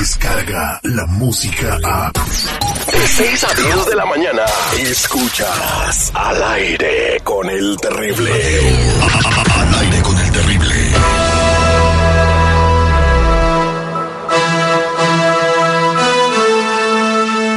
escucha la música a... De 6 a 10 de la mañana, escuchas al aire con el terrible. Al aire con el terrible.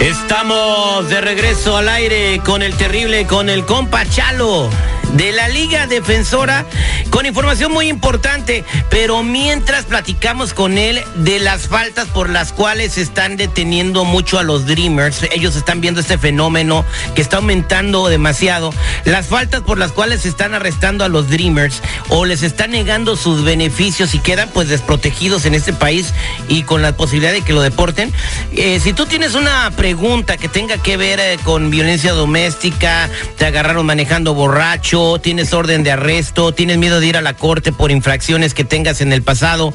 Estamos de regreso al aire con el terrible, con el compa Chalo de la Liga Defensora con información muy importante, pero mientras platicamos con él de las faltas por las cuales están deteniendo mucho a los Dreamers, ellos están viendo este fenómeno que está aumentando demasiado, las faltas por las cuales están arrestando a los Dreamers o les están negando sus beneficios y quedan pues desprotegidos en este país y con la posibilidad de que lo deporten. Eh, si tú tienes una pregunta que tenga que ver eh, con violencia doméstica, te agarraron manejando borracho, tienes orden de arresto, tienes miedo de ir a la corte por infracciones que tengas en el pasado,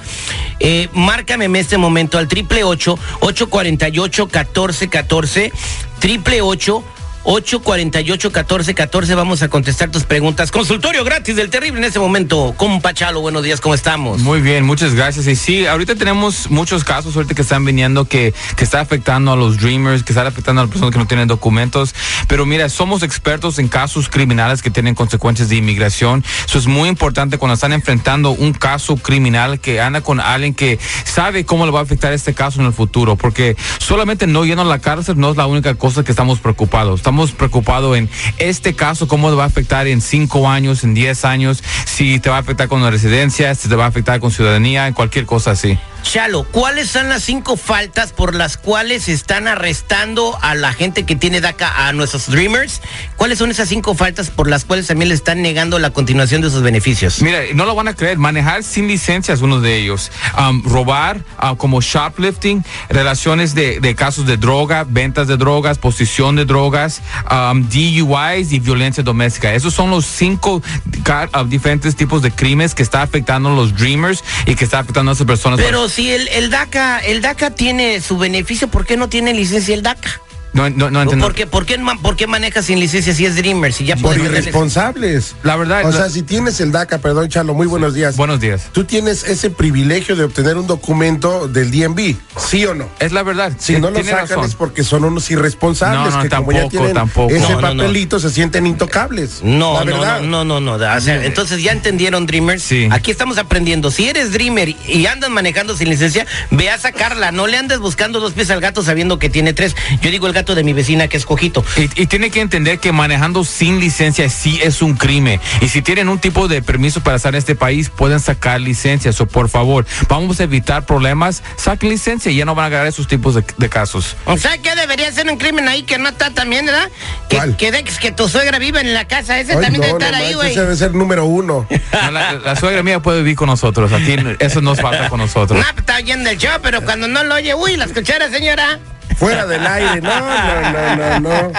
eh, márcame en este momento al triple ocho, ocho cuarenta y ocho, catorce, catorce, triple ocho, 848-1414. Vamos a contestar tus preguntas. Consultorio gratis del terrible en este momento. Compa Chalo, buenos días, ¿cómo estamos? Muy bien, muchas gracias. Y sí, ahorita tenemos muchos casos ahorita que están viniendo que, que está afectando a los dreamers, que está afectando a las personas que no tienen documentos. Pero mira, somos expertos en casos criminales que tienen consecuencias de inmigración. Eso es muy importante cuando están enfrentando un caso criminal que anda con alguien que sabe cómo le va a afectar este caso en el futuro. Porque solamente no yendo a la cárcel no es la única cosa que estamos preocupados. Preocupados en este caso, cómo te va a afectar en cinco años, en diez años, si te va a afectar con la residencia, si te va a afectar con ciudadanía, en cualquier cosa así. Chalo, ¿cuáles son las cinco faltas por las cuales están arrestando a la gente que tiene DACA, a nuestros Dreamers? ¿Cuáles son esas cinco faltas por las cuales también le están negando la continuación de sus beneficios? Mira, no lo van a creer, manejar sin licencia es uno de ellos. Um, robar, uh, como shoplifting, relaciones de, de, casos de droga, ventas de drogas, posición de drogas, um, DUIs y violencia doméstica. Esos son los cinco uh, diferentes tipos de crímenes que está afectando a los Dreamers y que está afectando a esas personas. Pero si el, el DACA, el DACA tiene su beneficio, ¿por qué no tiene licencia el DACA? No, no, no entiendo. ¿Por qué, por, qué, ¿Por qué maneja sin licencia si es Dreamer? Si ya por irresponsables. La verdad. O la... sea, si tienes el DACA, perdón, Chalo, muy buenos días. Buenos días. Tú tienes ese privilegio de obtener un documento del DMV, ¿sí o no? Es la verdad. Si no lo sacan razón. es porque son unos irresponsables no, no, que tampoco, como ya tienen tampoco. ese No, no, no. papelito se sienten intocables. No, la no, verdad. no, no, no, no. O sea, entonces ya entendieron, Dreamers. Sí. Aquí estamos aprendiendo. Si eres Dreamer y andas manejando sin licencia, ve a sacarla. No le andes buscando dos pies al gato sabiendo que tiene tres. Yo digo el gato de mi vecina que es cojito. Y, y tiene que entender que manejando sin licencia sí es un crimen. Y si tienen un tipo de permiso para estar en este país, pueden sacar licencias. O por favor, vamos a evitar problemas. Saquen licencia y ya no van a agarrar esos tipos de, de casos. O sea, que debería ser un crimen ahí que no está también, ¿verdad? Que, ¿Cuál? que dejes que tu suegra viva en la casa. Ese Ay, también no, debe no estar ahí, manches, güey. ese debe ser número uno. No, la, la suegra mía puede vivir con nosotros. Aquí eso nos falta con nosotros. No, pues, está oyendo el show, pero cuando no lo oye, uy, la escuchara, señora. Fuera del aire. No, no, no, no, no.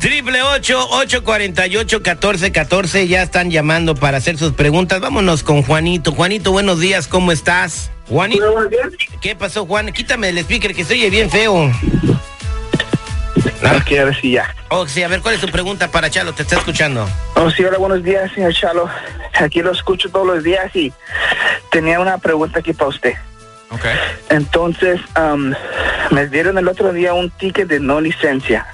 Triple ocho, ocho cuarenta y ocho, catorce, catorce. Ya están llamando para hacer sus preguntas. Vámonos con Juanito. Juanito, buenos días, ¿cómo estás? Juanito. ¿Qué pasó, Juan? Quítame el speaker que se oye bien feo. Ok, a ver si ya. Oh, sí, a ver, ¿cuál es tu pregunta para Chalo? Te está escuchando. Oh, sí, hola, buenos días, señor Chalo. Aquí lo escucho todos los días y tenía una pregunta aquí para usted. Ok. Entonces, am, me dieron el otro día un ticket de no licencia.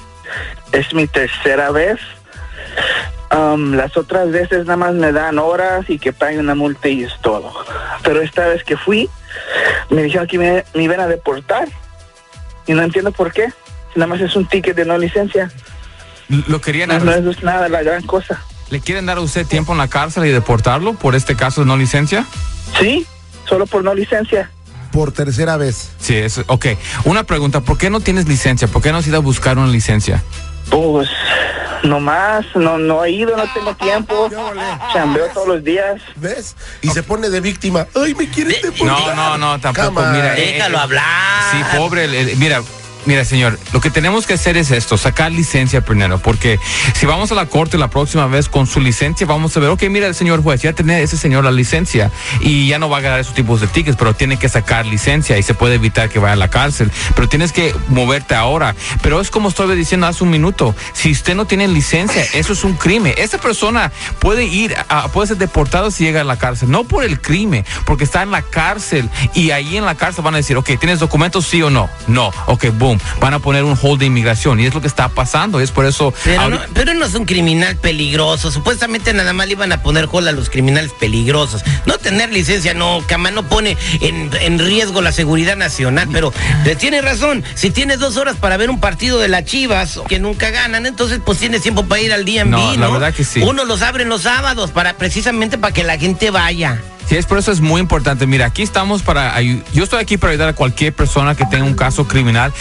Es mi tercera vez. Am, las otras veces nada más me dan horas y que pague una multa y es todo. Pero esta vez que fui, me dijeron que me, me iban a deportar. Y no entiendo por qué. Nada más es un ticket de no licencia. Lo querían No, es nada la gran cosa. ¿Le quieren dar a usted tiempo en la cárcel y deportarlo por este caso de no licencia? Sí, solo por no licencia. Por tercera vez. Sí, eso. Ok. Una pregunta. ¿Por qué no tienes licencia? ¿Por qué no has ido a buscar una licencia? Pues, nomás, no, no he ido, no tengo tiempo. Chambeo todos los días. ¿Ves? Y se pone de víctima. Ay, me quieren deportar. No, no, no, tampoco. Mira, eh, Déjalo eh, hablar. Sí, pobre. el- el- mira, Mira, señor, lo que tenemos que hacer es esto, sacar licencia primero, porque si vamos a la corte la próxima vez con su licencia, vamos a ver, ok, mira, el señor juez, ya tiene ese señor la licencia y ya no va a ganar esos tipos de tickets, pero tiene que sacar licencia y se puede evitar que vaya a la cárcel, pero tienes que moverte ahora. Pero es como estoy diciendo hace un minuto, si usted no tiene licencia, eso es un crimen. Esa persona puede ir, a, puede ser deportado si llega a la cárcel, no por el crimen, porque está en la cárcel y ahí en la cárcel van a decir, ok, ¿tienes documentos sí o no? No, ok, boom, van a poner un hold de inmigración y es lo que está pasando, es por eso... Pero, no, pero no es un criminal peligroso, supuestamente nada más le iban a poner hold a los criminales peligrosos. No tener licencia, no, cama, no pone en, en riesgo la seguridad nacional, pero tiene razón, si tienes dos horas para ver un partido de las Chivas que nunca ganan, entonces pues tienes tiempo para ir al día en No, la verdad que sí. Uno los abre los sábados para precisamente para que la gente vaya. Sí, es por eso es muy importante. Mira, aquí estamos para yo estoy aquí para ayudar a cualquier persona que tenga un caso criminal,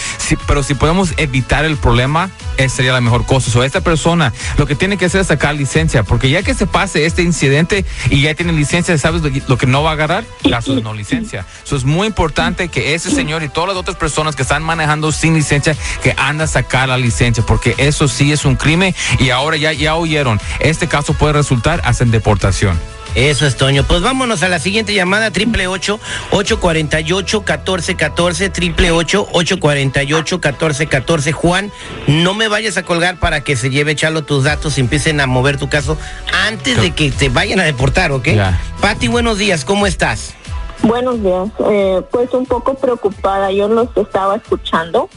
pero si podemos evitar el problema, esa sería la mejor cosa. O esta persona lo que tiene que hacer es sacar licencia, porque ya que se pase este incidente y ya tiene licencia, ¿sabes lo, que- no va a agarrar? Caso de no licencia. Eso es muy importante que ese señor y todas las otras personas que están manejando sin licencia, que anda a sacar la licencia, porque eso sí es un crimen y ahora ya, ya oyeron, este caso puede resultar hasta en deportación. Eso es Toño. Pues vámonos a la siguiente llamada, triple ocho, ocho cuarenta y ocho, catorce, catorce, triple ocho, ocho cuarenta y ocho, catorce, catorce. Juan, no me vayas a colgar para que se lleve Chalo tus datos y empiecen a mover tu caso antes de que te vayan a deportar, ¿ok? Ya. Pati, buenos días, ¿cómo estás? Buenos días. Eh, pues un poco preocupada. Yo los estaba escuchando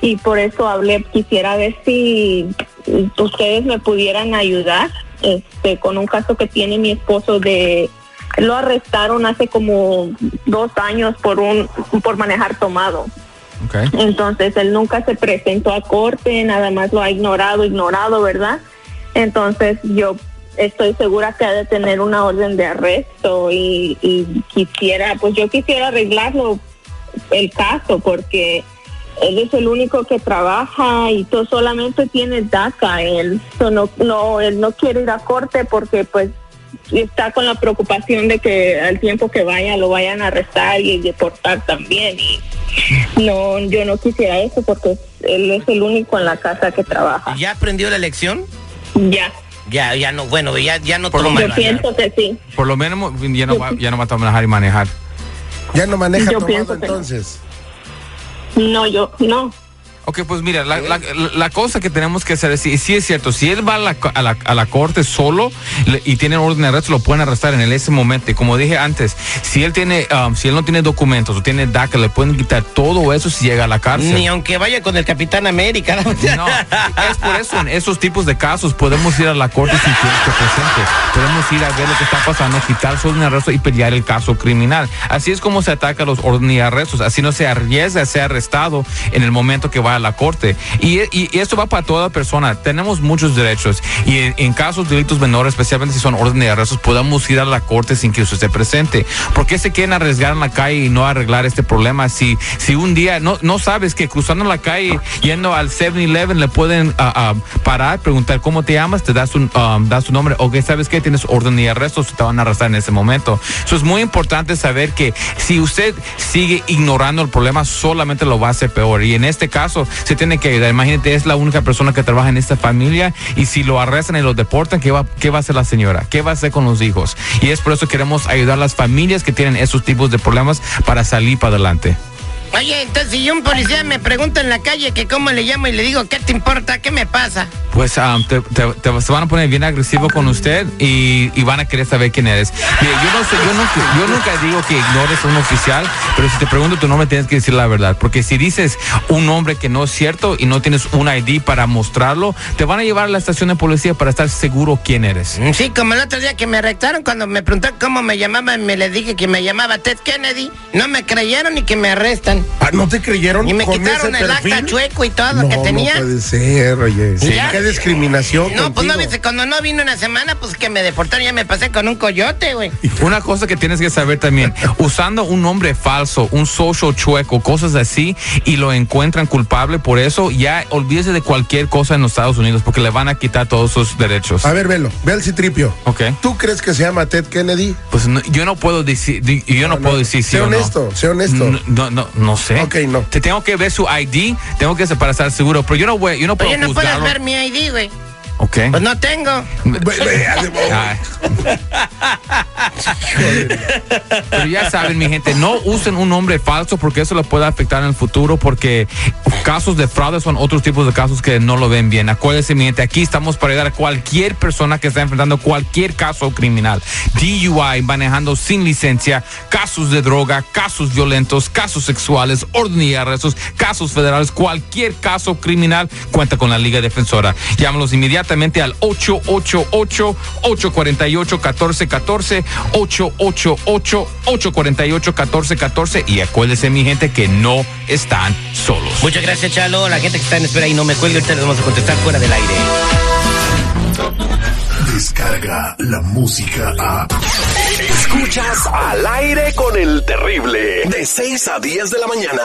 y por eso hablé. Quisiera ver si ustedes me pudieran ayudar este, con un caso que tiene mi esposo de lo arrestaron hace como dos años por un por manejar tomado. Okay. Entonces él nunca se presentó a corte, nada más lo ha ignorado, ignorado, ¿verdad? Entonces yo estoy segura que ha de tener una orden de arresto y, y quisiera, pues yo quisiera arreglarlo el caso porque él es el único que trabaja y todo solamente tiene DACA él So, no no él no quiere ir a corte porque pues está con la preocupación de que al tiempo que vaya lo vayan a arrestar y deportar también y no yo no quisiera eso porque él es el único en la casa que trabaja ¿Ya aprendió la lección? ya Ya, ya no, bueno, ya, ya no Por lo toma. yo pienso que sí Por lo menos ya no va, ya no va a manejar y manejar. Ya no maneja Yo tomado pienso que no. No yo no Ok, pues mira, la, la- la cosa que tenemos que hacer es, sí, sí es cierto, si él va a la, a la, a la corte solo le- y tiene orden de arresto, lo pueden arrestar en ese momento. Y como dije antes, si él tiene, um, si él no tiene documentos o tiene DACA, le pueden quitar todo eso si llega a la cárcel. Ni aunque vaya con el Capitán América. No, es por eso, en esos tipos de casos podemos ir a la corte sin que él esté presente. Podemos ir a ver lo que está pasando, quitar su orden de arresto y pelear el caso criminal. Así es como se ataca los órdenes de arrestos. Así no se arriesga a ser arrestado en el momento que va a la corte. Y, y- y esto va para toda persona. Tenemos muchos derechos. Y en, en casos de delitos menores, especialmente si son órdenes de arrestos, podemos ir a la corte sin que usted esté presente. ¿Por qué se quieren arriesgar en la calle y no arreglar este problema? Si, si un día no, no sabes que cruzando la calle, yendo al 7-Eleven, le pueden ah, ah, parar, preguntar cómo te llamas, te das un, um, das nombre, o que sabes que tienes orden de arrestos, te van a arrestar en ese momento. Eso es muy importante saber que si usted sigue ignorando el problema, solamente lo va a hacer peor. Y en este caso, se tiene que ayudar. Imagínate, es la única persona que trabaja en esta familia y si lo arrestan y lo deportan, ¿qué va, qué va a hacer la señora? ¿Qué va a hacer con los hijos? Y es por eso que queremos ayudar a las familias que tienen esos tipos de problemas para salir para adelante. Oye, entonces si un policía me pregunta en la calle que cómo le llamo y le digo, ¿qué te importa? ¿Qué me pasa? Pues um, te, te- te- se van a poner bien agresivo con usted y, y van a querer saber quién eres. Mire, yo no sé, yo nunca, yo nunca digo que ignores a un oficial, pero si te pregunto tu nombre tienes que decir la verdad, porque si dices un nombre que no es cierto y no tienes un ID para mostrarlo, te van a llevar a la estación de policía para estar seguro quién eres. Mm, Sí, como el otro día que me arrestaron cuando me preguntaron cómo me llamaba, me le dije que me llamaba Ted Kennedy. No me creyeron y que me arrestan. Ah, ¿No te creyeron Y me con quitaron ese el acta chueco y todo no, que tenía. No puede ser, oye. Sí. Qué discriminación. No, pues no, contigo. viste, cuando no vino una semana, pues que me deportaron, ya me pasé con un coyote, güey. Una cosa que tienes que saber también, usando un nombre falso, un social chueco, cosas así, y lo encuentran culpable por eso, ya olvídese de cualquier cosa en los Estados Unidos, porque le van a quitar todos sus derechos. A ver, velo, ve al citripio. Ok. ¿Tú crees que se llama Ted Kennedy? Pues no- yo no puedo decir, yo no, puedo decir sí Sé o no. honesto, sé honesto. No, no, no, sé. Ok, no. Te tengo que ver su ID, tengo que ser para estar seguro, pero yo no voy, yo no puedo Oye, no puedes ver mi ID, güey. Ok. Pues no tengo. Pero ya saben, mi gente, no usen un nombre falso porque eso lo puede afectar en el futuro porque casos de fraude son otros tipos de casos que no lo ven bien. Acuérdense, mi gente, aquí estamos para ayudar a cualquier persona que está enfrentando cualquier caso criminal. DUI, manejando sin licencia, casos de droga, casos violentos, casos sexuales, orden y arrestos, casos federales, cualquier caso criminal cuenta con la Liga Defensora. Llámalos inmediatamente al 888-848-1414, 888-848-1414 y acuérdense, mi gente, que no están solos. Muchas gracias, Chalo. La gente que está en espera y no me cuelgue, ahorita les vamos a contestar fuera del aire. Descarga la música a. Escuchas al aire con el terrible. De 6 a 10 de la mañana.